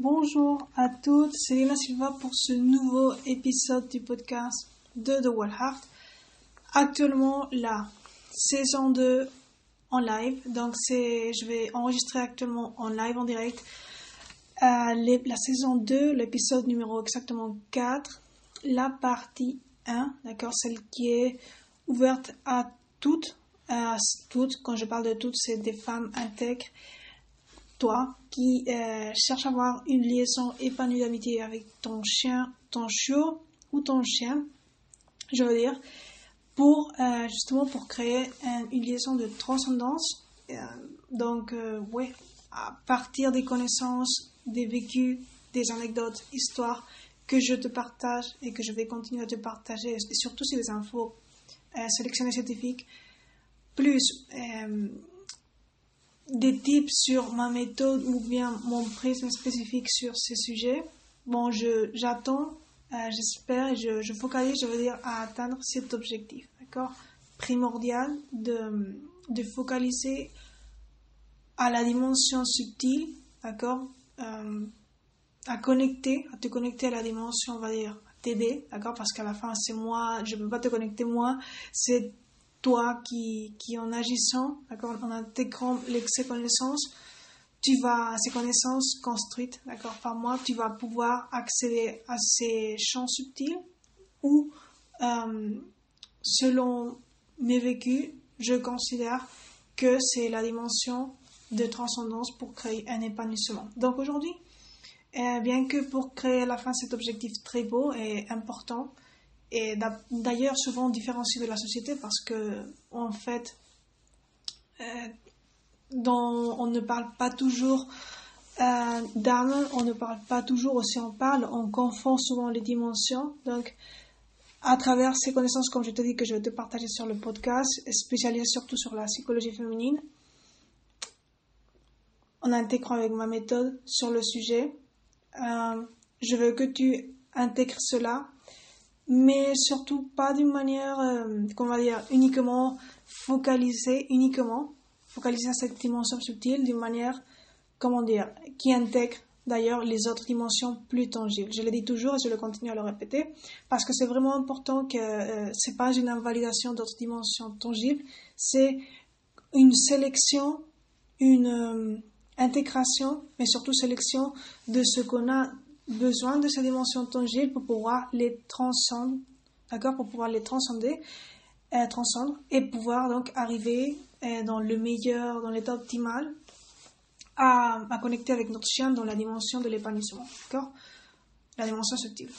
Bonjour à toutes, c'est Lena Silva pour ce nouveau épisode du podcast de The Wild Heart. Actuellement, la saison 2 en live, donc c'est, je vais enregistrer actuellement en live, en direct, euh, la saison 2, l'épisode numéro exactement 4, la partie 1, d'accord, celle qui est ouverte à toutes, à toutes, quand je parle de toutes, c'est des femmes intègres toi qui euh, cherche à avoir une liaison épanouie d'amitié avec ton chien, ton chiot ou ton chien, je veux dire, pour euh, justement pour créer une liaison de transcendance. Euh, donc, ouais, à partir des connaissances, des vécus, des anecdotes, histoires que je te partage et que je vais continuer à te partager, et surtout si les infos sélectionnées scientifiques, plus des tips sur ma méthode ou bien mon prisme spécifique sur ces sujets. Bon, je, j'attends, euh, j'espère je, je, focalise, je veux dire, à atteindre cet objectif, d'accord? Primordial de, de focaliser à la dimension subtile, d'accord? Euh, À connecter, à te connecter à la dimension, on va dire, t'aider, d'accord? Parce qu'à la fin, c'est moi, je ne peux pas te connecter moi, c'est toi qui, qui en agissant, en intégrant ces connaissances, tu vas, ces connaissances construites, d'accord, par moi, tu vas pouvoir accéder à ces champs subtils où, euh, selon mes vécus, je considère que c'est la dimension de transcendance pour créer un épanouissement. Donc aujourd'hui, euh, bien que pour créer à la fin cet objectif très beau et important, et d'ailleurs souvent différencié de la société parce que en fait euh, on ne parle pas toujours euh, d'âme, on ne parle pas toujours aussi on parle, on confond souvent les dimensions. Donc, à travers ces connaissances, comme je te dis, que je vais te partager sur le podcast, spécialisé surtout sur la psychologie féminine, en intégrant avec ma méthode sur le sujet, euh, je veux que tu intègres cela mais surtout pas d'une manière, euh, comment va dire, uniquement focalisée, uniquement focalisée à cette dimension subtile, d'une manière, comment dire, qui intègre d'ailleurs les autres dimensions plus tangibles. Je le dis toujours et je le continue à le répéter parce que c'est vraiment important que euh, c'est pas une invalidation d'autres dimensions tangibles, c'est une sélection, une euh, intégration, mais surtout sélection de ce qu'on a besoin de ces dimensions tangibles pour pouvoir les transcendre, d'accord, pour pouvoir les transcender, euh, et pouvoir donc arriver euh, dans le meilleur, dans l'état optimal, à, à, connecter avec notre chien dans la dimension de l'épanouissement, d'accord, la dimension subtile.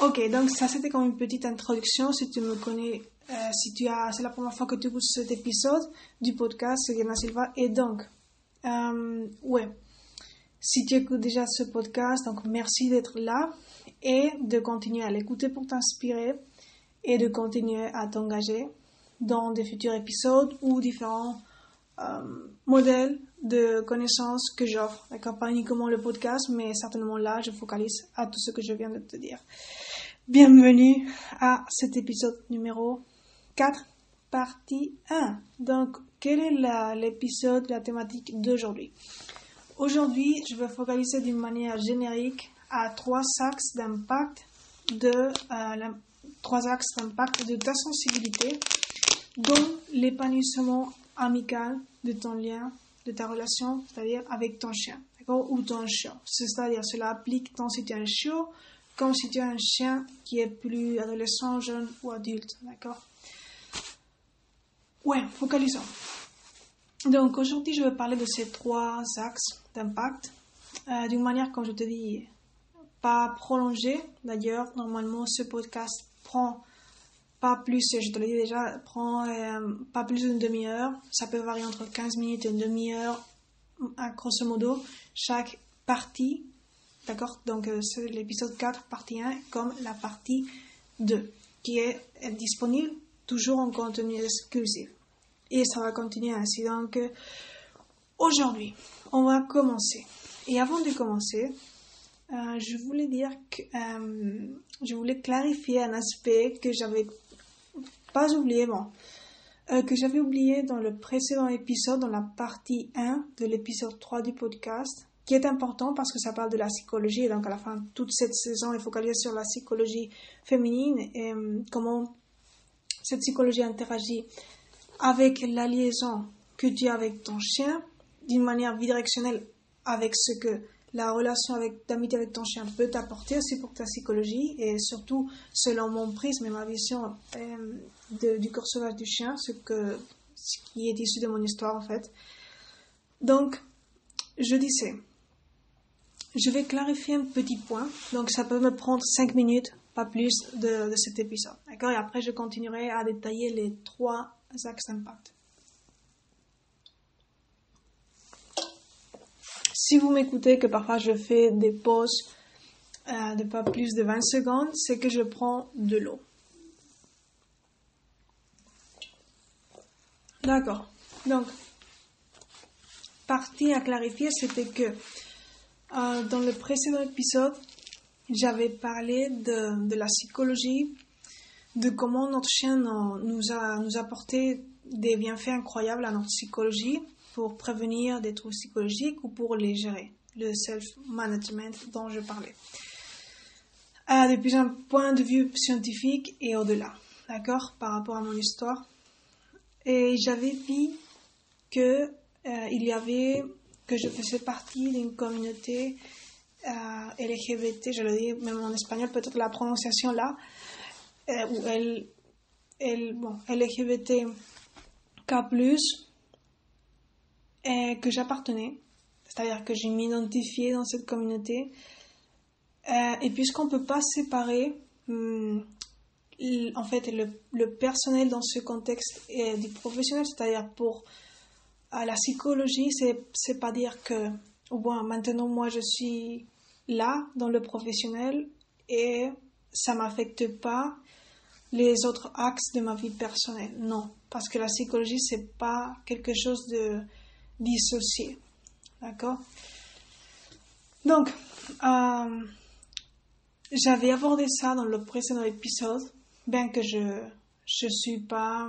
Ok, donc ça c'était comme une petite introduction. Si tu me connais, euh, si tu as, c'est la première fois que tu écoutes cet épisode du podcast, c'est Diana Silva. Et donc, euh, ouais, si tu écoutes déjà ce podcast, donc merci d'être là et de continuer à l'écouter pour t'inspirer et de continuer à t'engager dans des futurs épisodes ou différents euh, modèles de connaissances que j'offre. D'accord? Pas uniquement le podcast, mais certainement là, je focalise à tout ce que je viens de te dire. Bienvenue à cet épisode numéro 4, partie 1. Donc, quel est l'épisode, la thématique d'aujourd'hui? Aujourd'hui, je vais focaliser d'une manière générique à trois axes d'impact de euh, trois axes d'impact de ta sensibilité, dont l'épanouissement amical de ton lien, de ta relation, c'est-à-dire avec ton chien, ou ton chien. C'est-à-dire cela applique tant si tu es un chiot comme si tu es un chien qui est plus adolescent, jeune ou adulte, d'accord Ouais, focalisons. Donc aujourd'hui, je vais parler de ces trois axes d'impact euh, d'une manière, comme je te dis, pas prolongée. D'ailleurs, normalement, ce podcast prend pas plus, je te l'ai dit déjà, prend euh, pas plus d'une demi-heure. Ça peut varier entre 15 minutes et une demi-heure, grosso modo, chaque partie. D'accord? Donc, euh, c'est l'épisode 4, partie 1, comme la partie 2, qui est disponible toujours en contenu exclusif. Et ça va continuer ainsi. Donc, euh, aujourd'hui, on va commencer. Et avant de commencer, euh, je voulais dire que euh, je voulais clarifier un aspect que j'avais pas oublié, bon, que j'avais oublié dans le précédent épisode, dans la partie 1 de l'épisode 3 du podcast. qui est important parce que ça parle de la psychologie. Et donc, à la fin, toute cette saison est focalisée sur la psychologie féminine et euh, comment cette psychologie interagit avec la liaison que tu as avec ton chien d'une manière bidirectionnelle avec ce que la relation avec, d'amitié avec ton chien peut t'apporter aussi pour ta psychologie et surtout selon mon prisme et ma vision euh, du corps sauvage du chien, ce, que, qui est issu de mon histoire en fait. Donc, je disais, je vais clarifier un petit point, donc ça peut me prendre 5 minutes, pas plus, de, de cet épisode. D'accord? Et après, je continuerai à détailler les trois axes d'impact. Si vous m'écoutez que parfois je fais des pauses euh, de pas plus de 20 secondes, c'est que je prends de l'eau. D'accord. Donc, partie à clarifier, c'était que euh, dans le précédent épisode, j'avais parlé de, la psychologie, de comment notre chien nous nous a apporté des bienfaits incroyables à notre psychologie pour prévenir des troubles psychologiques ou pour les gérer, le self-management dont je parlais. Euh, depuis un point de vue scientifique et au-delà, d'accord, par rapport à mon histoire. Et j'avais dit que euh, il y avait que je faisais partie d'une communauté euh, LGBT, je le dis même en espagnol, peut-être la prononciation là, euh, où elle, elle, bon, LGBT K+, et que j'appartenais, c'est-à-dire que je m'identifiais dans cette communauté. Euh, et puisqu'on ne peut pas séparer, hum, en fait, le, personnel dans ce contexte du professionnel, c'est-à-dire pour la psychologie, c'est, c'est pas dire que, bon, maintenant moi je suis là dans le professionnel et ça m'affecte pas les autres axes de ma vie personnelle. Non, parce que la psychologie c'est pas quelque chose de dissocié. D'accord? Donc, euh, j'avais abordé ça dans le précédent épisode, bien que je ne suis pas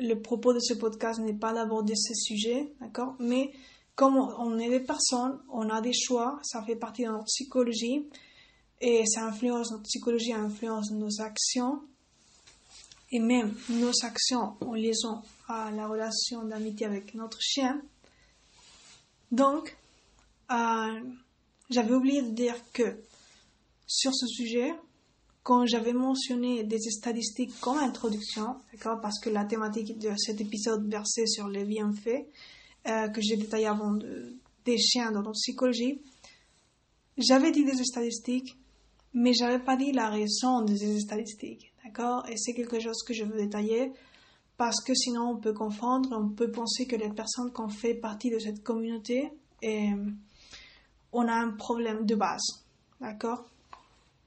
le propos de ce podcast n'est pas d'aborder ce sujet, d'accord? Mais comme on est des personnes, on a des choix, ça fait partie de notre psychologie et ça influence notre psychologie, influence nos actions et même nos actions en liaison la relation d'amitié avec notre chien. Donc, euh, j'avais oublié de dire que sur ce sujet, quand j'avais mentionné des statistiques comme introduction, d'accord, parce que la thématique de cet épisode versait sur les bienfaits euh, que j'ai détaillé avant de, des chiens dans notre psychologie, j'avais dit des statistiques, mais j'avais pas dit la raison de ces statistiques, d'accord, et c'est quelque chose que je veux détailler parce que sinon on peut confondre, on peut penser que les personnes qui ont fait partie de cette communauté, et on a un problème de base, d'accord?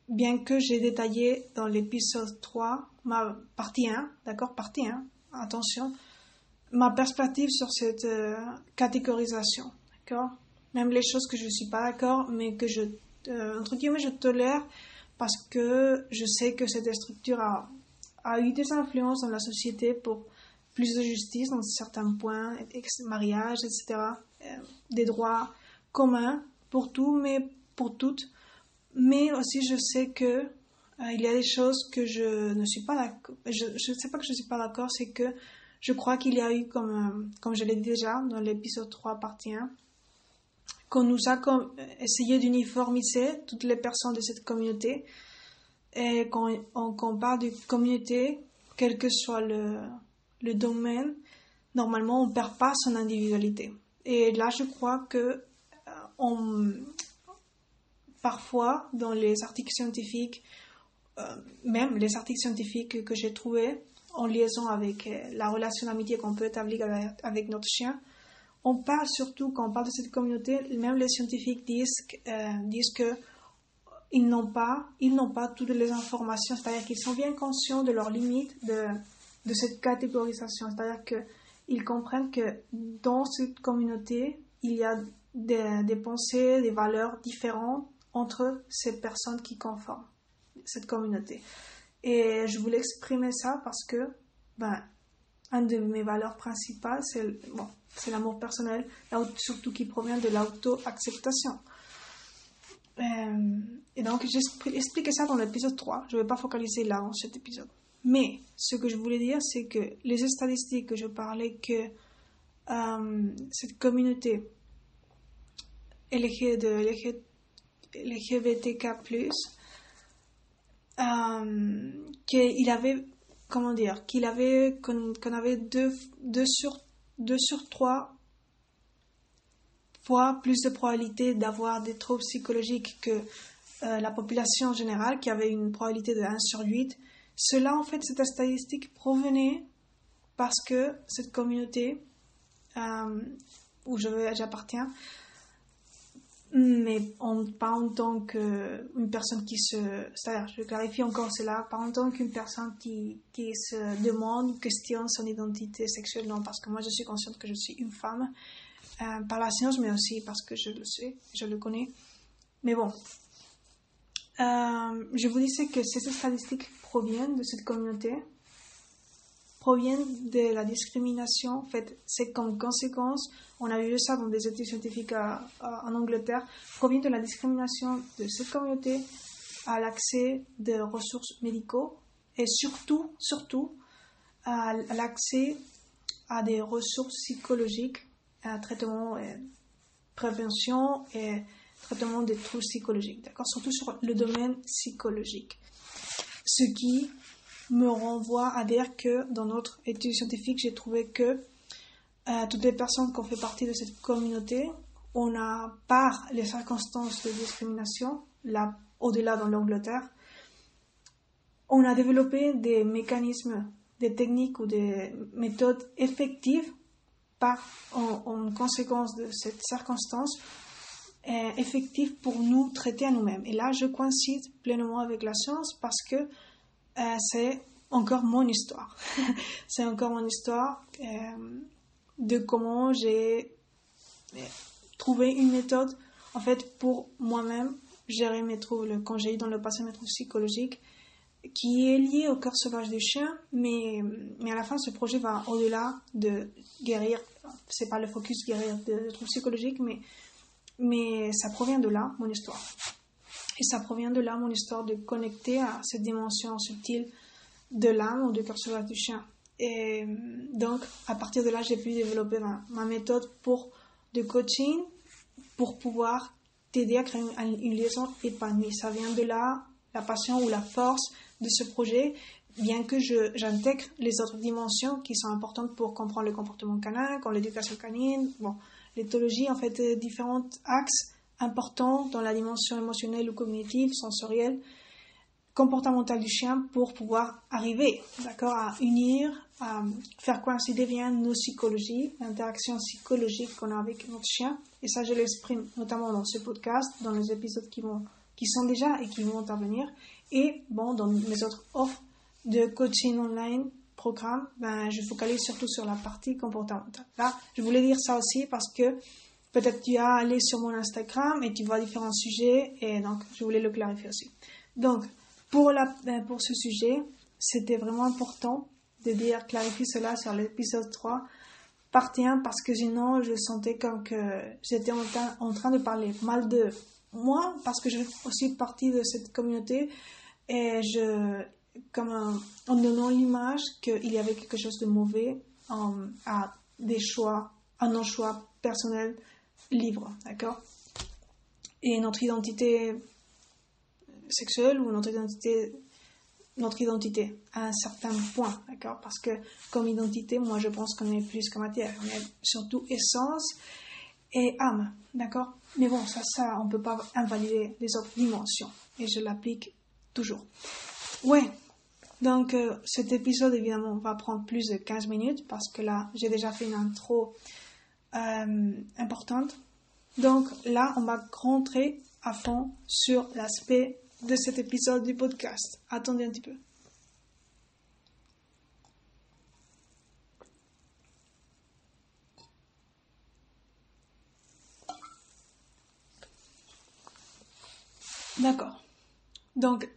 Bien que j'ai détaillé dans l'épisode 3, ma partie 1, d'accord, partie 1, attention, ma perspective sur cette euh, catégorisation, d'accord? Même les choses que je ne suis pas d'accord, mais que je, euh, entre guillemets, je tolère parce que je sais que cette structure a, a eu des influences dans la société pour plus de justice dans certains points, mariage, etc., euh, des droits communs pour tout, mais pour toutes mais aussi je sais que euh, il y a des choses que je ne suis pas d'accord. Je ne sais pas que je ne suis pas d'accord, c'est que je crois qu'il y a eu, comme, euh, comme je l'ai dit déjà dans l'épisode 3, partie 1, qu'on nous a essayé d'uniformiser toutes les personnes de cette communauté. Et quand on, parle de communauté, quel que soit le, domaine, normalement on ne perd pas son individualité. Et là, je crois que euh, on, parfois dans les articles scientifiques, euh, même les articles scientifiques que j'ai trouvés en liaison avec euh, la relation d'amitié qu'on peut établir avec, notre chien, on parle surtout, quand on parle de cette communauté, même les scientifiques disent, disent que ils n'ont pas, ils n'ont pas toutes les informations, c'est-à-dire qu'ils sont bien conscients de leurs limites de, cette catégorisation, c'est-à-dire qu'ils comprennent que dans cette communauté, il y a des, des pensées, des valeurs différentes entre ces personnes qui conforment cette communauté. Et je voulais exprimer ça parce que, ben, un de mes valeurs principales, c'est bon, l'amour personnel, surtout qui provient de l'auto-acceptation. Euh, et donc, j'expliquais ça dans l'épisode 3. Je ne vais pas focaliser là, dans cet épisode. Mais ce que je voulais dire, c'est que les statistiques que je parlais, que euh, cette communauté de LGBTK, euh, qu'il avait, comment dire, qu'il avait, qu'on, avait 2 deux, deux sur, deux sur 3 plus de probabilité d'avoir des troubles psychologiques que euh, la population générale, qui avait une probabilité de 1 sur 8. Cela, en fait, cette statistique provenait parce que cette communauté euh, où j'appartiens, mais pas en tant qu'une personne qui se... C'est-à-dire, je clarifie encore cela, pas en tant qu'une personne qui, qui se demande, questionne son identité sexuelle, non, parce que moi je suis consciente que je suis une femme, euh, par la science, mais aussi parce que je le sais, je le connais. Mais bon, euh, je vous disais que ces statistiques proviennent de cette communauté, proviennent de la discrimination. En fait, c'est comme conséquence, on a vu ça dans des études scientifiques en Angleterre, provient de la discrimination de cette communauté à l'accès de ressources médicaux et surtout, surtout, à l'accès à des ressources psychologiques un traitement et prévention et traitement des troubles psychologiques, d'accord? Surtout sur le domaine psychologique. Ce qui me renvoie à dire que dans notre étude scientifique, j'ai trouvé que euh, toutes les personnes qui ont fait partie de cette communauté, on a, par les circonstances de discrimination, là, au-delà dans l'Angleterre, on a développé des mécanismes, des techniques ou des méthodes effectives par, en, conséquence de cette circonstance, est effectif pour nous traiter à nous-mêmes. Et là, je coïncide pleinement avec la science parce que euh, c'est encore mon histoire. c'est encore mon histoire euh, de comment j'ai euh, trouvé une méthode, en fait, pour moi-même gérer mes troubles, quand j'ai eu dans le passé mes troubles psychologiques, qui est lié au cœur sauvage du chien, mais, mais à la fin, ce projet va au-delà de guérir, c'est pas le focus guérir de, troubles psychologiques, mais, mais ça provient de là, mon histoire. Et ça provient de là, mon histoire, de connecter à cette dimension subtile de l'âme ou du cœur sauvage du chien. Et donc, à partir de là, j'ai pu développer ma, méthode pour de coaching pour pouvoir t'aider à créer une liaison épanouie. Ça vient de là, la passion ou la force de ce projet, bien que j'intègre les autres dimensions qui sont importantes pour comprendre le comportement canin, comme l'éducation canine, bon, l'éthologie, en fait, euh, différents axes importants dans la dimension émotionnelle ou cognitive, sensorielle, comportementale du chien pour pouvoir arriver, d'accord, à unir, à faire coïncider bien nos psychologies, l'interaction psychologique qu'on a avec notre chien. Et ça, je l'exprime notamment dans ce podcast, dans les épisodes qui vont qui sont déjà et qui vont intervenir. Et bon, dans mes autres offres de coaching online, programme, ben, je focalise surtout sur la partie comportementale. Là, je voulais dire ça aussi parce que peut-être tu as allé sur mon Instagram et tu vois différents sujets et donc je voulais le clarifier aussi. Donc, pour, la, ben, pour ce sujet, c'était vraiment important de dire, clarifier cela sur l'épisode 3, partie 1, parce que sinon je sentais comme que j'étais en, en train de parler mal de moi, parce que je fais aussi partie de cette communauté, et je, comme en donnant l'image qu'il y avait quelque chose de mauvais à des choix, à nos choix personnels libres, d'accord? Et notre identité sexuelle ou notre identité, notre identité à un certain point, d'accord? Parce que comme identité, moi je pense qu'on est plus que matière, on est surtout essence et âme, d'accord? Mais bon, ça, ça, on ne peut pas invalider les autres dimensions. Et je l'applique toujours. Ouais, donc euh, cet épisode, évidemment, va prendre plus de 15 minutes parce que là, j'ai déjà fait une intro euh, importante. Donc là, on va rentrer à fond sur l'aspect de cet épisode du podcast. Attendez un petit peu. D'accord. Donc,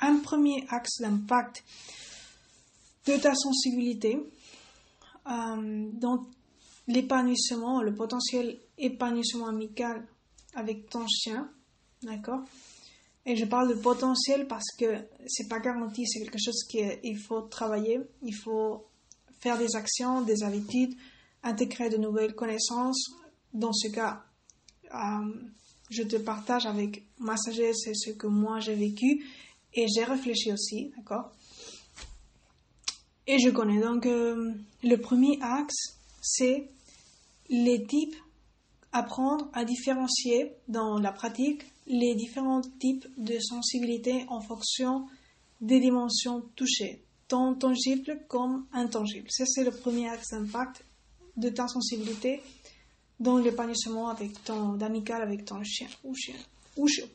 un premier axe d'impact de ta sensibilité, euh, dans l'épanouissement, le potentiel épanouissement amical avec ton chien, d'accord? Et je parle de potentiel parce que c'est pas garanti, c'est quelque chose qu'il faut travailler, il faut faire des actions, des habitudes, intégrer de nouvelles connaissances. Dans ce cas, euh, je te partage avec ma sagesse ce que moi j'ai vécu et j'ai réfléchi aussi, d'accord? Et je connais donc euh, le premier axe, c'est les types, apprendre à différencier dans la pratique les différents types de sensibilité en fonction des dimensions touchées, tant tangibles comme intangibles. Ça, c'est le premier axe d'impact de ta sensibilité dans l'épanouissement avec ton d'amical avec ton chien ou chien ou chien.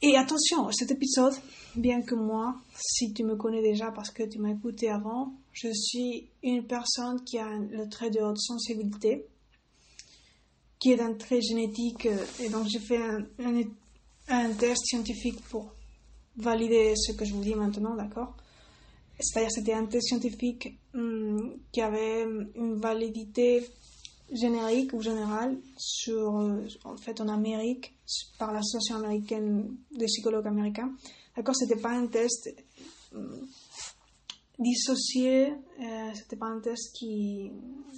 Et attention, cet épisode, bien que moi, si tu me connais déjà parce que tu m'as écouté avant, je suis une personne qui a le trait de haute sensibilité, qui est un trait génétique, euh, et donc j'ai fait un, un, test scientifique pour valider ce que je vous dis maintenant, d'accord? C'est-à-dire c'était un test scientifique hum, qui avait une validité générique ou générale sur, euh, en fait, en Amérique, par l'Association américaine des psychologues américains. D'accord, c'était pas un test euh, dissocié, euh, c'était pas un test qui,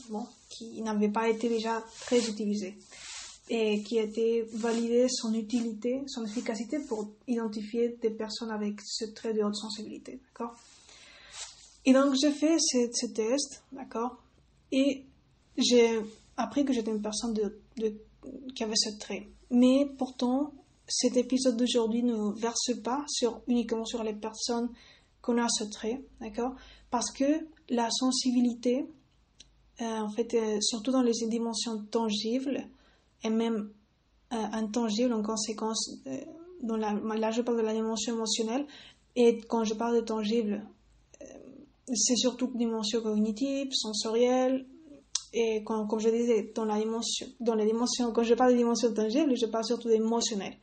bon, qui n'avait pas été déjà très utilisé et qui a été validé son utilité, son efficacité pour identifier des personnes avec ce trait de haute sensibilité, d'accord? Et donc j'ai fait ce, ce test, d'accord? Et j'ai appris que j'étais une personne qui avait ce trait. Mais pourtant, cet épisode d'aujourd'hui ne verse pas uniquement sur les personnes qu'on a ce trait, d'accord? Parce que la sensibilité, euh, en fait, euh, surtout dans les dimensions tangibles et même euh, intangibles en conséquence, dans la, là je parle de la dimension émotionnelle, et quand je parle de tangible, c'est surtout dimension cognitive, sensorielle, et comme, comme, je disais, dans la dimension, quand je parle de dimension tangible, je parle surtout d'émotionnel.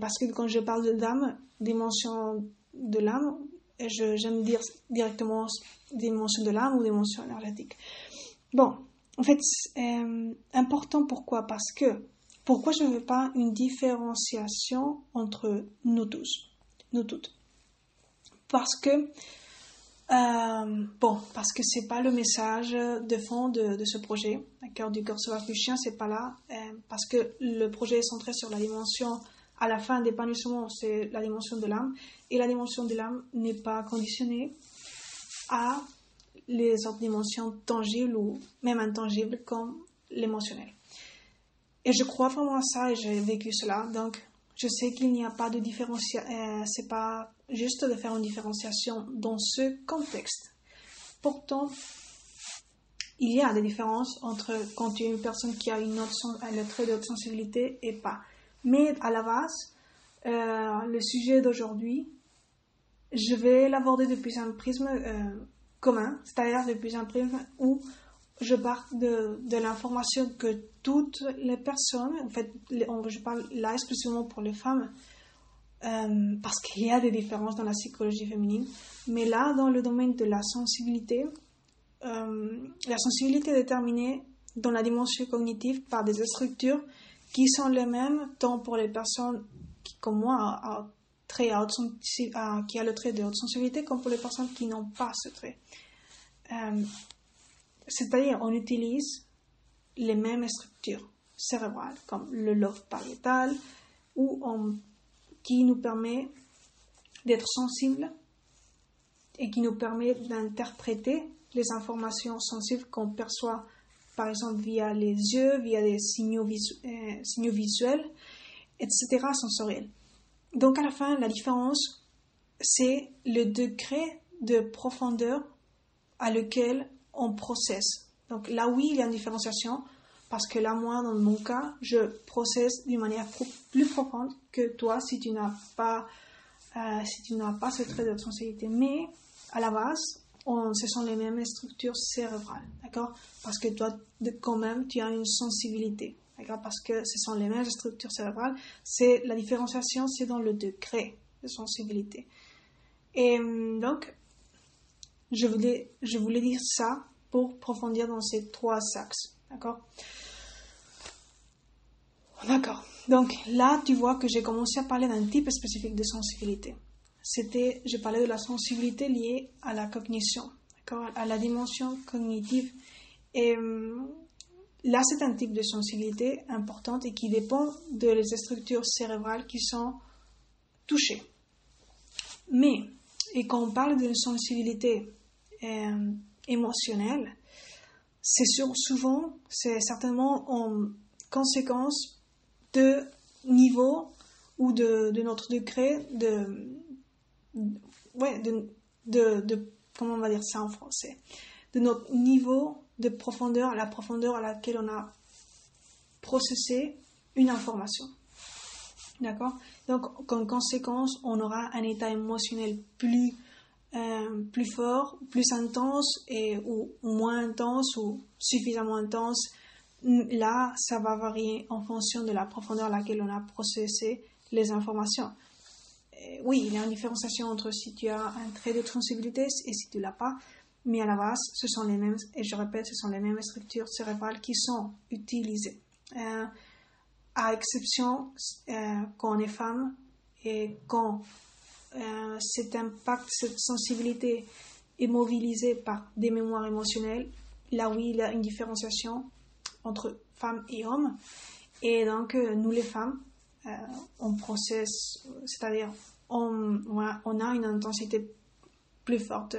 Parce que quand je parle de l'âme, dimension de l'âme, j'aime dire directement dimension de l'âme ou dimension énergétique. Bon, en fait, euh, important pourquoi? Parce que, pourquoi je ne veux pas une différenciation entre nous tous, nous toutes? Parce que euh, bon, parce que c'est pas le message de fond de, ce projet. La cœur du corps du chien, c'est pas là. Euh, parce que le projet est centré sur la dimension, à la fin d'épanouissement, c'est la dimension de l'âme. Et la dimension de l'âme n'est pas conditionnée à les autres dimensions tangibles ou même intangibles comme l'émotionnel. Et je crois vraiment à ça et j'ai vécu cela. Donc, je sais qu'il n'y a pas de différenciation, euh, c'est pas juste de faire une différenciation dans ce contexte. Pourtant, il y a des différences entre quand tu es une personne qui a une autre, le trait de haute sensibilité et pas. Mais à la base, euh, le sujet d'aujourd'hui, je vais l'aborder depuis un prisme euh, commun, c'est-à-dire depuis un prisme où je parle de, l'information que toutes les personnes, en fait, je parle là exclusivement pour les femmes, euh, parce qu'il y a des différences dans la psychologie féminine, mais là, dans le domaine de la sensibilité, euh, la sensibilité est déterminée dans la dimension cognitive par des structures qui sont les mêmes tant pour les personnes qui, comme moi, a, très qui a le trait de haute sensibilité, comme pour les personnes qui n'ont pas ce trait. Euh, c'est-à-dire, on utilise les mêmes structures cérébrales, comme le lobe pariétal, où qui nous permet d'être sensible et qui nous permet d'interpréter les informations sensibles qu'on perçoit, par exemple via les yeux, via des signaux, euh, visuels, etc., sensoriels. Donc à la fin, la différence, c'est le degré de profondeur à lequel on processe. Donc là, oui, il y a une différenciation, parce que là, moi, dans mon cas, je processe d'une manière plus profonde que toi si tu n'as pas, euh, si pas ce trait de sensibilité. Mais à la base, on, ce sont les mêmes structures cérébrales, d'accord? Parce que toi, quand même, tu as une sensibilité, d'accord? Parce que ce sont les mêmes structures cérébrales. C'est la différenciation, c'est dans le degré de sensibilité. Et donc, je voulais, je voulais dire ça pour approfondir dans ces trois axes. D'accord? D'accord. Donc là, tu vois que j'ai commencé à parler d'un type spécifique de sensibilité. C'était, je parlais de la sensibilité liée à la cognition, à la dimension cognitive. Et hum, là, c'est un type de sensibilité importante et qui dépend de les structures cérébrales qui sont touchées. Mais, et quand on parle d'une sensibilité euh, émotionnelle, c'est souvent, c'est certainement en conséquence de niveau ou de, notre degré de, ouais, de, de, comment on va dire ça en français, de notre niveau de profondeur, la profondeur à laquelle on a processé une information. D'accord? Donc, en conséquence, on aura un état émotionnel plus, euh, plus fort, plus intense, et, ou moins intense, ou suffisamment intense. Là, ça va varier en fonction de la profondeur à laquelle on a processé les informations. oui, il y a une différenciation entre si tu as un trait de sensibilité et si tu l'as pas, mais à la base, ce sont les mêmes, et je répète, ce sont les mêmes structures cérébrales qui sont utilisées. Euh, à exception euh, quand on est femme et quand euh, cet impact, cette sensibilité est mobilisée par des mémoires émotionnelles, là oui, il y a une différenciation entre femmes et hommes. Et donc, euh, nous les femmes, on processe, c'est-à-dire on, on, a une intensité plus forte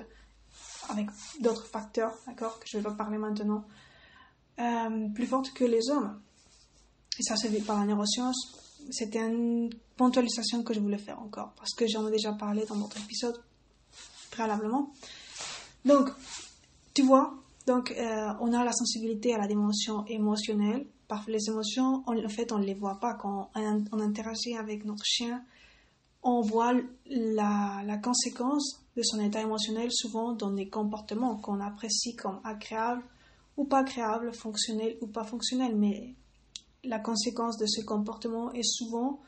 avec d'autres facteurs, d'accord, que je vais pas parler maintenant, plus forte que les hommes. Et ça c'est par la neuroscience, c'était une ponctualisation que je voulais faire encore, parce que j'en ai déjà parlé dans votre épisode préalablement. Donc, tu vois, donc euh, on a la sensibilité à la dimension émotionnelle. Par les émotions, en fait, on ne les voit pas. Quand on, interagit avec notre chien, on voit la, la, conséquence de son état émotionnel souvent dans des comportements qu'on apprécie comme agréables ou pas agréables, fonctionnels ou pas fonctionnels. Mais la conséquence de ce comportement est souvent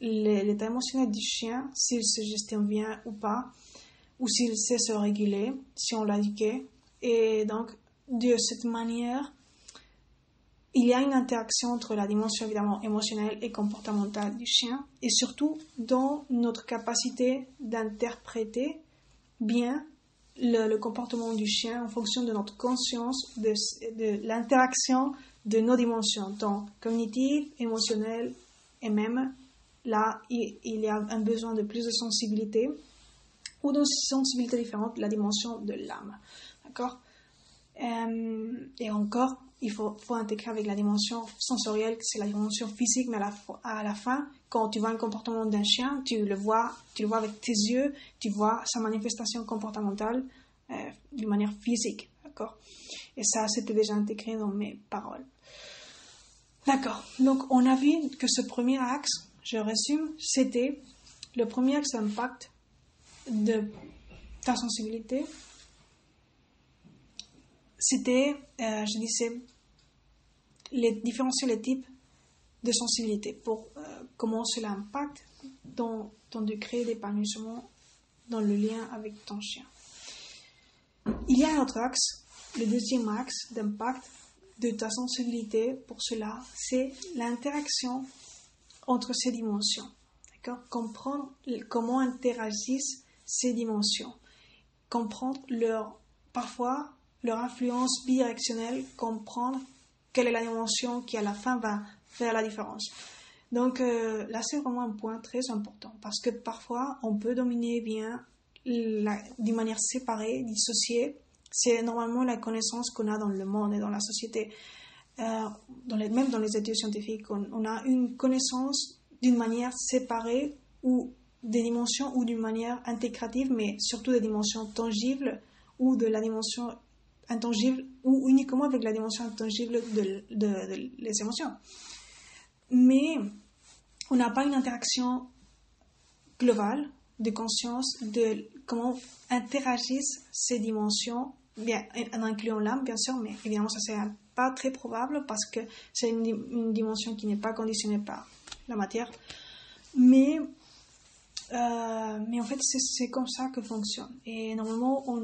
l'état émotionnel du chien, s'il se gestionne bien ou pas, ou s'il sait se réguler, si on l'a. Et donc, de cette manière, il y a une interaction entre la dimension évidemment émotionnelle et comportementale du chien, et surtout dans notre capacité d'interpréter bien le, comportement du chien en fonction de notre conscience de l'interaction de nos dimensions, tant cognitives, émotionnelles et même là, il, y a un besoin de plus de sensibilité ou de sensibilité différente, la dimension de l'âme. D'accord? Euh, Et encore, il faut, intégrer avec la dimension sensorielle, c'est la dimension physique, mais à la, à la, fin, quand tu vois un comportement d'un chien, tu le vois, tu le vois avec tes yeux, tu vois sa manifestation comportementale euh, d'une manière physique, d'accord et ça, c'était déjà intégré dans mes paroles. D'accord. Donc, on a vu que ce premier axe, je résume, c'était le premier axe d'impact de ta sensibilité. C'était, euh, je disais, les, différencier les types de sensibilité pour euh, comment cela impacte dans ton degré d'épanouissement dans le lien avec ton chien. Il y a un autre axe le deuxième axe d'impact de ta sensibilité pour cela, c'est l'interaction entre ces dimensions. Comprendre comment interagissent ces dimensions. Comprendre leur, parfois, leur influence bidirectionnelle, comprendre quelle est la dimension qui à la fin va faire la différence. Donc euh, là, c'est vraiment un point très important parce que parfois, on peut dominer bien d'une manière séparée, dissociée, c'est normalement la connaissance qu'on a dans le monde et dans la société. Euh, dans les, même dans les études scientifiques, on, a une connaissance d'une manière séparée ou des dimensions ou d'une manière intégrative, mais surtout des dimensions tangibles ou de la dimension intangible ou uniquement avec la dimension intangible de, de les émotions. Mais on n'a pas une interaction globale de conscience de comment interagissent ces dimensions bien, en incluant l'âme, bien sûr, mais évidemment, ça c'est pas très probable parce que c'est une, dimension qui n'est pas conditionnée par la matière. Mais, euh, mais en fait, c'est comme ça que fonctionne. Et normalement, on,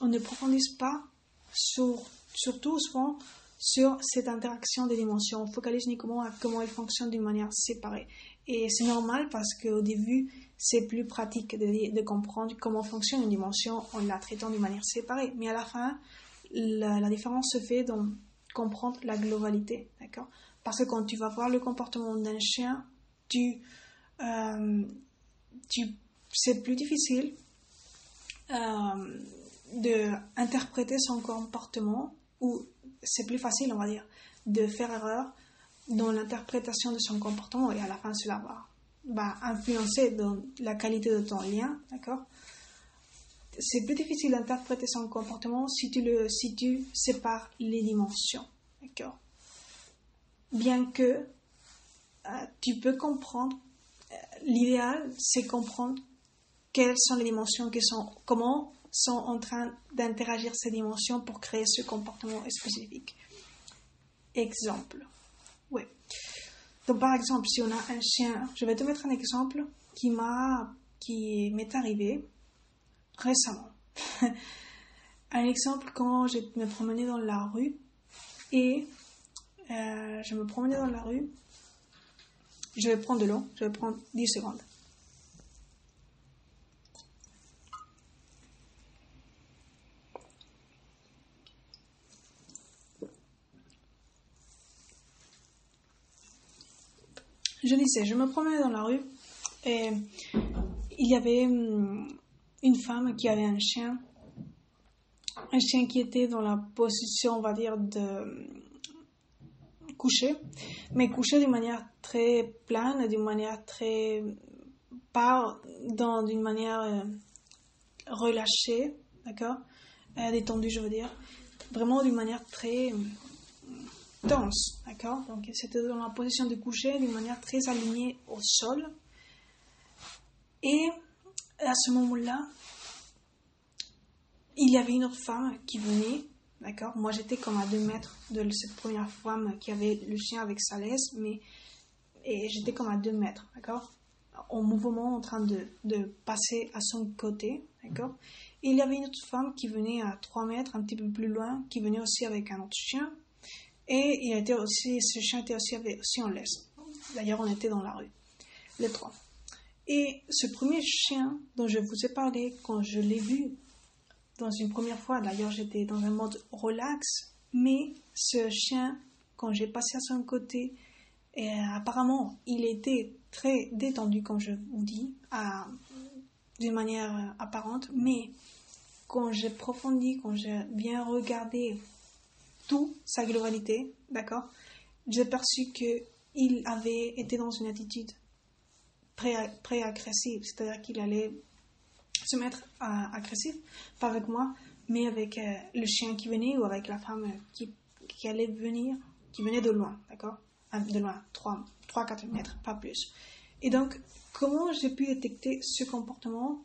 on ne profondisse pas sur, surtout souvent sur cette interaction des dimensions. On focalise uniquement à comment elles fonctionnent d'une manière séparée. Et c'est normal parce qu'au début, c'est plus pratique de, comprendre comment fonctionne une dimension en la traitant d'une manière séparée. Mais à la fin, la, la différence se fait dans comprendre la globalité, d'accord? Parce que quand tu vas voir le comportement d'un chien, tu, euh, c'est plus difficile euh, d'interpréter son comportement ou c'est plus facile, on va dire, de faire erreur dans l'interprétation de son comportement et à la fin cela va, va influencer dans la qualité de ton lien, d'accord? C'est plus difficile d'interpréter son comportement si tu, le, si tu sépares les dimensions, d'accord? Bien que euh, tu peux comprendre, euh, l'idéal c'est comprendre quelles sont les dimensions qui sont, comment sont en train d'interagir ces dimensions pour créer ce comportement spécifique. Exemple. Donc, par exemple, si on a un chien, je vais te mettre un exemple qui m'a, qui m'est arrivé récemment. un exemple quand je me promenais dans la rue et euh, je me promenais dans la rue. Je vais prendre de l'eau, je vais prendre 10 secondes. Je disais, je me promenais dans la rue et il y avait hum, une femme qui avait un chien, un chien qui était dans la position, on va dire, de hum, coucher, mais couché d'une manière très plane, d'une manière très pas dans d'une manière euh, relâchée, d'accord, euh, détendue, je veux dire, vraiment d'une manière très dense, d'accord? Donc c'était dans la position de coucher d'une manière très alignée au sol. Et à ce moment-là, il y avait une autre femme qui venait, d'accord? Moi j'étais comme à deux mètres de cette première femme qui avait le chien avec sa laisse, mais et j'étais comme à deux mètres, d'accord? En mouvement, en train de, de passer à son côté, d'accord? Et il y avait une autre femme qui venait à trois mètres, un petit peu plus loin, qui venait aussi avec un autre chien, et il était aussi, ce chien était aussi, aussi en laisse. D'ailleurs, on était dans la rue, les trois. Et ce premier chien dont je vous ai parlé, quand je l'ai vu dans une première fois, d'ailleurs j'étais dans un mode relax, mais ce chien, quand j'ai passé à son côté, apparemment il était très détendu, comme je vous dis, d'une manière apparente, mais quand j'ai profondi, quand j'ai bien regardé tout sa globalité, d'accord? J'ai perçu qu'il avait été dans une attitude pré-agressive, c'est-à-dire qu'il allait se mettre agressif, pas avec moi, mais avec euh, le chien qui venait ou avec la femme qui, allait venir, qui venait de loin, d'accord? De loin, 3-4 mètres, pas plus. Et donc, comment j'ai pu détecter ce comportement,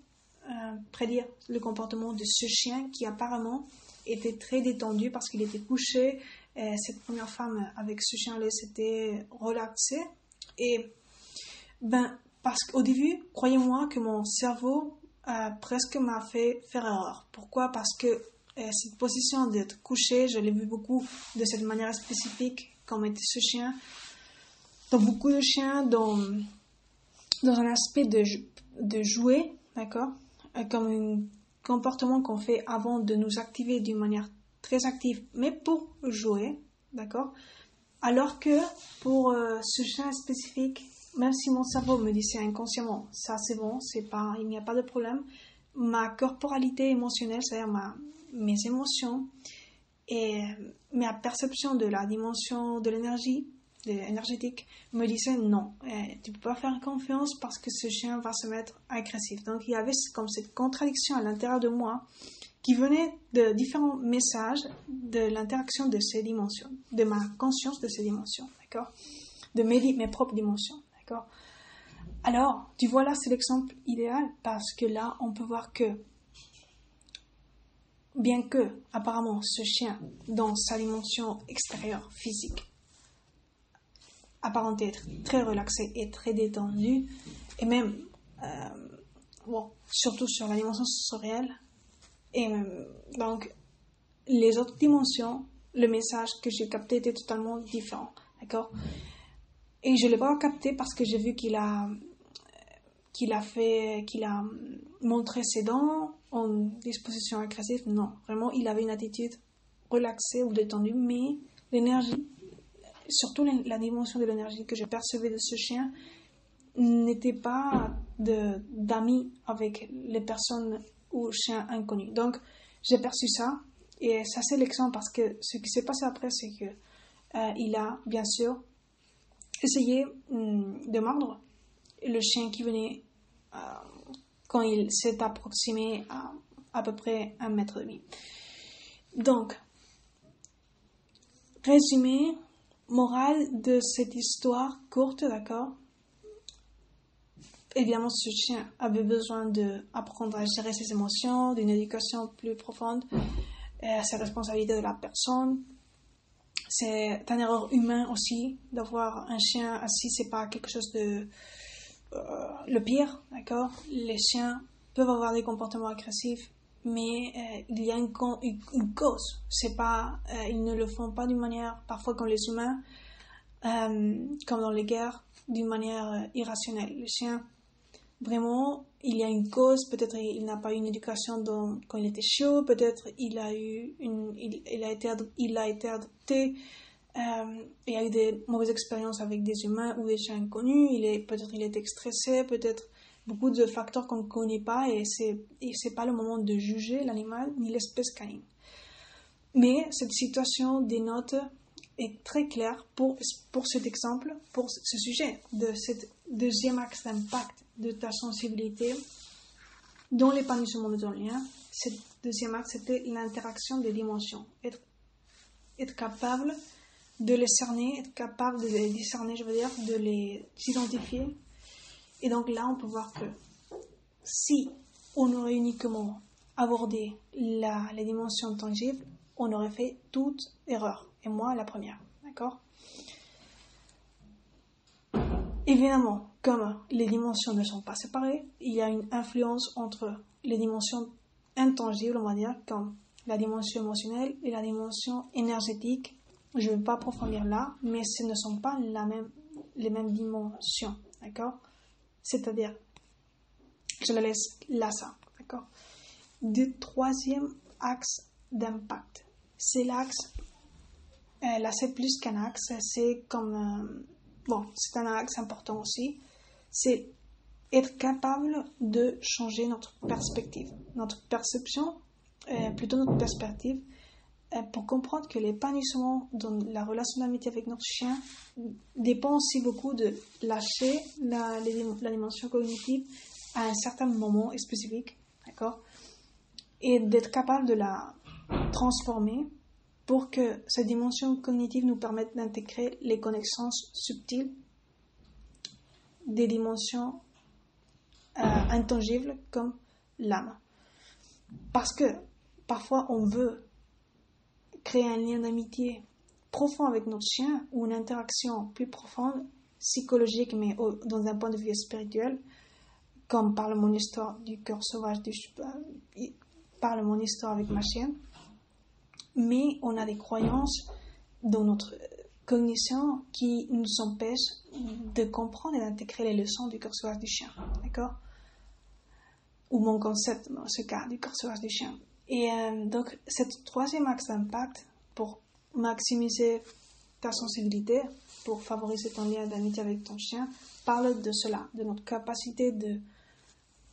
euh, prédire le comportement de ce chien qui apparemment était très détendu parce qu'il était couché. Et cette première femme avec ce chien-là s'était relaxée. Et ben, parce qu'au début, croyez-moi que mon cerveau euh, presque m'a fait faire erreur. Pourquoi? Parce que euh, cette position d'être couché, je l'ai vu beaucoup de cette manière spécifique, comme était ce chien. Dans beaucoup de chiens, dans, dans un aspect de, de jouer, d'accord? Euh, Comme une comportement qu'on fait avant de nous activer d'une manière très active, mais pour jouer, d'accord? Alors que pour euh, ce chien spécifique, même si mon cerveau me disait inconsciemment, ça c'est bon, c'est pas, il n'y a pas de problème, ma corporalité émotionnelle, c'est-à-dire ma, mes émotions et ma perception de la dimension de l'énergie, énergétique. Me disait non, eh, tu peux pas faire confiance parce que ce chien va se mettre agressif. Donc il y avait comme cette contradiction à l'intérieur de moi qui venait de différents messages de l'interaction de ces dimensions, de ma conscience de ces dimensions, d'accord? De mes, mes propres dimensions, d'accord? Alors, tu vois là, c'est l'exemple idéal parce que là, on peut voir que bien que apparemment ce chien, dans sa dimension extérieure, physique, apparenté être très relaxé et très détendu, et même, euh, bon, surtout sur la dimension sensorielle. Et donc, les autres dimensions, le message que j'ai capté était totalement différent. D'accord? Et je l'ai pas capté parce que j'ai vu qu'il a, qu'il a fait, qu'il a montré ses dents en disposition agressive. Non, vraiment, il avait une attitude relaxée ou détendue, mais l'énergie, surtout la dimension de l'énergie que je percevais de ce chien, n'était pas d'amis avec les personnes ou chiens inconnus. Donc, j'ai perçu ça et ça c'est l'exemple parce que ce qui s'est passé après, c'est que euh, il a bien sûr essayé hum, de mordre le chien qui venait euh, quand il s'est approximé à à peu près un mètre et demi. Donc, résumé, morale de cette histoire courte, d'accord? Évidemment, ce chien avait besoin d'apprendre à gérer ses émotions, d'une éducation plus profonde, à ses responsabilités de la personne. C'est un erreur humain aussi d'avoir un chien assis, c'est pas quelque chose de euh, le pire, d'accord? Les chiens peuvent avoir des comportements agressifs, mais euh, il y a une, cause. C'est pas, euh, ils ne le font pas d'une manière, parfois comme les humains, comme dans les guerres, d'une manière irrationnelle. Les chiens vraiment, il y a une cause, peut-être il n'a pas eu une éducation quand il était chaud, peut-être il a eu une, il, a été, il a été adopté, euh, il a eu des mauvaises expériences avec des humains ou des chiens inconnus, il est, peut-être il était stressé, peut-être beaucoup de facteurs qu'on ne connaît pas et c'est, et c'est pas le moment de juger l'animal ni l'espèce canine. Mais cette situation dénote est très claire pour, pour cet exemple, pour ce sujet de cette deuxième axe d'impact de ta sensibilité dans l'épanouissement de ton lien. Ce deuxième axe, c'était l'interaction des dimensions. Être, être capable de les cerner, être capable de les discerner, je veux dire, de les identifier. Et donc là, on peut voir que si on aurait uniquement abordé la, les dimensions tangibles, on aurait fait toute erreur. Et moi, la première. D'accord? Évidemment, comme les dimensions ne sont pas séparées, il y a une influence entre les dimensions intangibles, on va dire, comme la dimension émotionnelle et la dimension énergétique. Je ne vais pas approfondir là, mais ce ne sont pas la même, les mêmes dimensions, d'accord? C'est-à-dire, je la laisse là, ça, d'accord? Le troisième axe d'impact, c'est l'axe, euh, là c'est plus qu'un axe, c'est comme... Euh, bon, c'est un axe important aussi, c'est être capable de changer notre perspective, notre perception, euh, plutôt notre perspective, pour comprendre que l'épanouissement dans la relation d'amitié avec notre chien dépend aussi beaucoup de lâcher la, la dimension cognitive à un certain moment spécifique, d'accord? Et d'être capable de la transformer pour que cette dimension cognitive nous permette d'intégrer les connaissances subtiles des dimensions euh, intangibles comme l'âme. Parce que parfois on veut créer un lien d'amitié profond avec notre chien ou une interaction plus profonde, psychologique, mais dans un point de vue spirituel, comme parle mon histoire du cœur sauvage, du, euh, parle mon histoire avec ma chienne mais on a des croyances dans notre cognition qui nous empêchent de comprendre et d'intégrer les leçons du cœur du chien, d'accord? Ou mon concept, dans ce cas, du cœur du chien. Et euh, donc, cette troisième axe d'impact pour maximiser ta sensibilité, pour favoriser ton lien d'amitié avec ton chien, parle de cela, de notre capacité de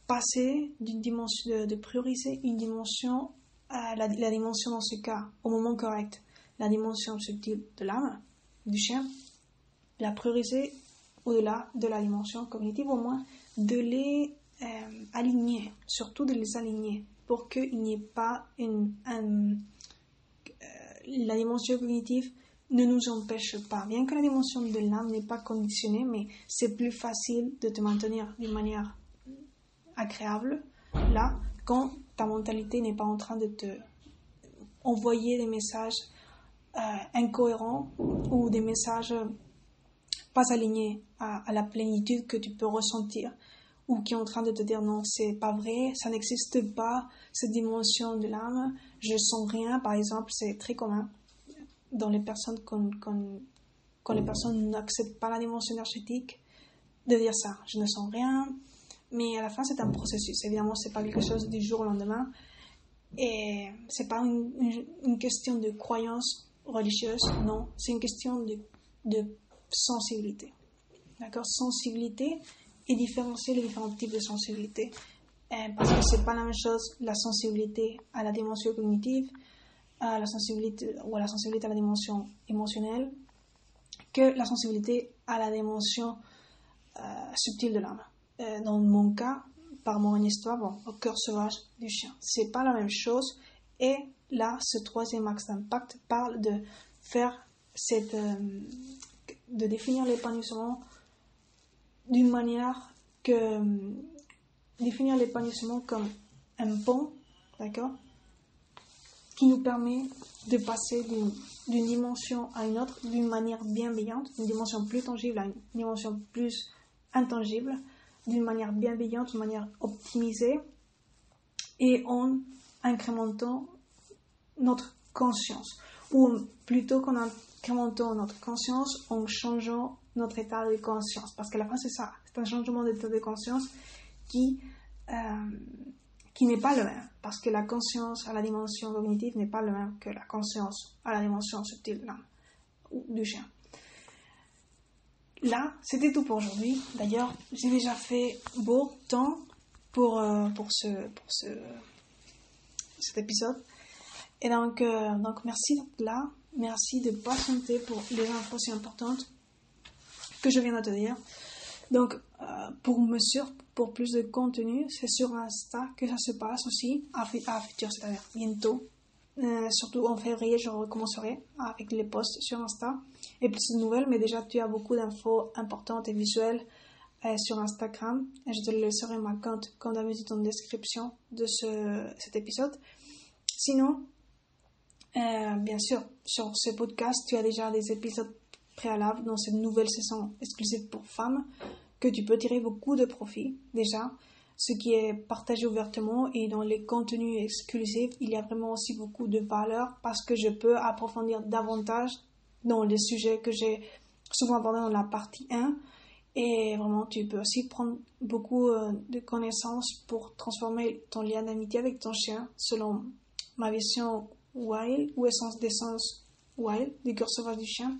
passer d'une dimension, de prioriser une dimension la, dimension dans ce cas, au moment correct, la dimension subtile de l'âme, du chien, la prioriser au-delà de la dimension cognitive, au moins de les euh, aligner, surtout de les aligner, pour qu'il n'y ait pas une, euh, la dimension cognitive ne nous empêche pas. Bien que la dimension de l'âme n'est pas conditionnée, mais c'est plus facile de te maintenir d'une manière agréable là quand ta mentalité n'est pas en train de te envoyer des messages euh, incohérents ou des messages pas alignés à, la plénitude que tu peux ressentir ou qui est en train de te dire non, c'est pas vrai, ça n'existe pas, cette dimension de l'âme, je sens rien, par exemple, c'est très commun dans les personnes quand, quand les personnes n'acceptent pas la dimension énergétique, de dire ça, je ne sens rien, mais à la fin c'est un processus, évidemment c'est pas quelque chose du jour au lendemain, et c'est pas une, une, question de croyance religieuse, non, c'est une question de, de sensibilité. D'accord? Sensibilité et différencier les différents types de sensibilité. Euh, parce que c'est pas la même chose la sensibilité à la dimension cognitive, à la sensibilité ou à la sensibilité à la dimension émotionnelle, que la sensibilité à la dimension euh, subtile de l'âme. Euh, dans mon cas, par mon histoire, bon, au cœur sauvage du chien, c'est pas la même chose. Et là, ce troisième axe d'impact parle de faire cette, de définir l'épanouissement d'une manière que euh, définir l'épanouissement comme un pont, d'accord, qui nous permet de passer d'une dimension à une autre d'une manière bienveillante, une dimension plus tangible à une dimension plus intangible, d'une manière bienveillante, d'une manière optimisée, et en incrémentant notre conscience, ou plutôt qu'en incrémentant notre conscience, en changeant notre état de conscience. Parce que la fin, c'est ça. C'est un changement d'état de conscience qui, euh, qui n'est pas le même. Parce que la conscience à la dimension cognitive n'est pas le même que la conscience à la dimension subtile l'âme ou du chien. Là, c'était tout pour aujourd'hui. D'ailleurs, j'ai déjà fait beau temps pour, euh, pour, ce, pour ce, cet épisode. Et donc, euh, donc merci d'être là. Merci de patienter pour les infos si importantes que je viens de te dire. Donc, euh, pour me suivre, pour plus de contenu, c'est sur Insta que ça se passe aussi, à, à futur, c'est-à-dire bientôt. Euh, surtout en février, je recommencerai avec les posts sur Insta et plus de nouvelles, mais déjà tu as beaucoup d'infos importantes et visuelles euh, sur Instagram. Je te laisserai ma compte comme d'habitude en description de ce, cet épisode. Sinon, bien sûr, sur ce podcast, tu as déjà des épisodes préalable dans cette nouvelle saison exclusive pour femmes que tu peux tirer beaucoup de profit déjà. Ce qui est partagé ouvertement et dans les contenus exclusifs, il y a vraiment aussi beaucoup de valeur parce que je peux approfondir davantage dans les sujets que j'ai souvent abordés dans la partie 1. Et vraiment, tu peux aussi prendre beaucoup euh, de connaissances pour transformer ton lien d'amitié avec ton chien selon ma vision wild ou essence d'essence wild du cœur sauvage du chien.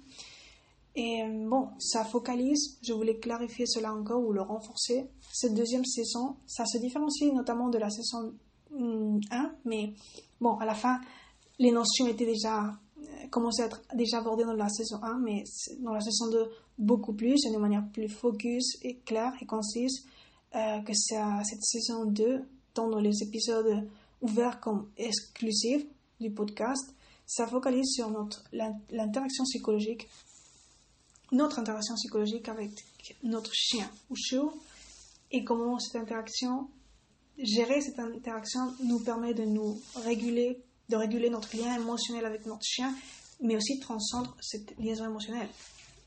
Et bon, ça focalise, je voulais clarifier cela encore ou le renforcer. Cette deuxième saison, ça se différencie notamment de la saison 1, mm, mais bon, à la fin, les notions étaient déjà, euh, commençaient à être déjà abordées dans la saison 1, mais dans la saison 2, beaucoup plus, de manière plus focus et claire et concise euh, que cette saison 2, dans les épisodes ouverts comme exclusifs du podcast, ça focalise sur notre l'interaction psychologique notre interaction psychologique avec notre chien ou chiot et comment cette interaction, gérer cette interaction nous permet de nous réguler, de réguler notre lien émotionnel avec notre chien, mais aussi de transcendre cette liaison émotionnelle.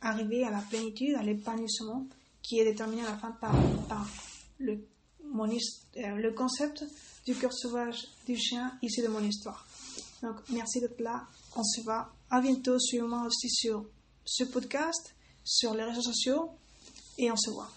Arriver à la plénitude, à l'épanouissement qui est déterminé à la fin par, le, mon, euh, le concept du cœur sauvage du chien ici de mon histoire. Donc, merci d'être là. On se va à bientôt. Suivez-moi aussi sur ce podcast, sur les réseaux sociaux et on se voit.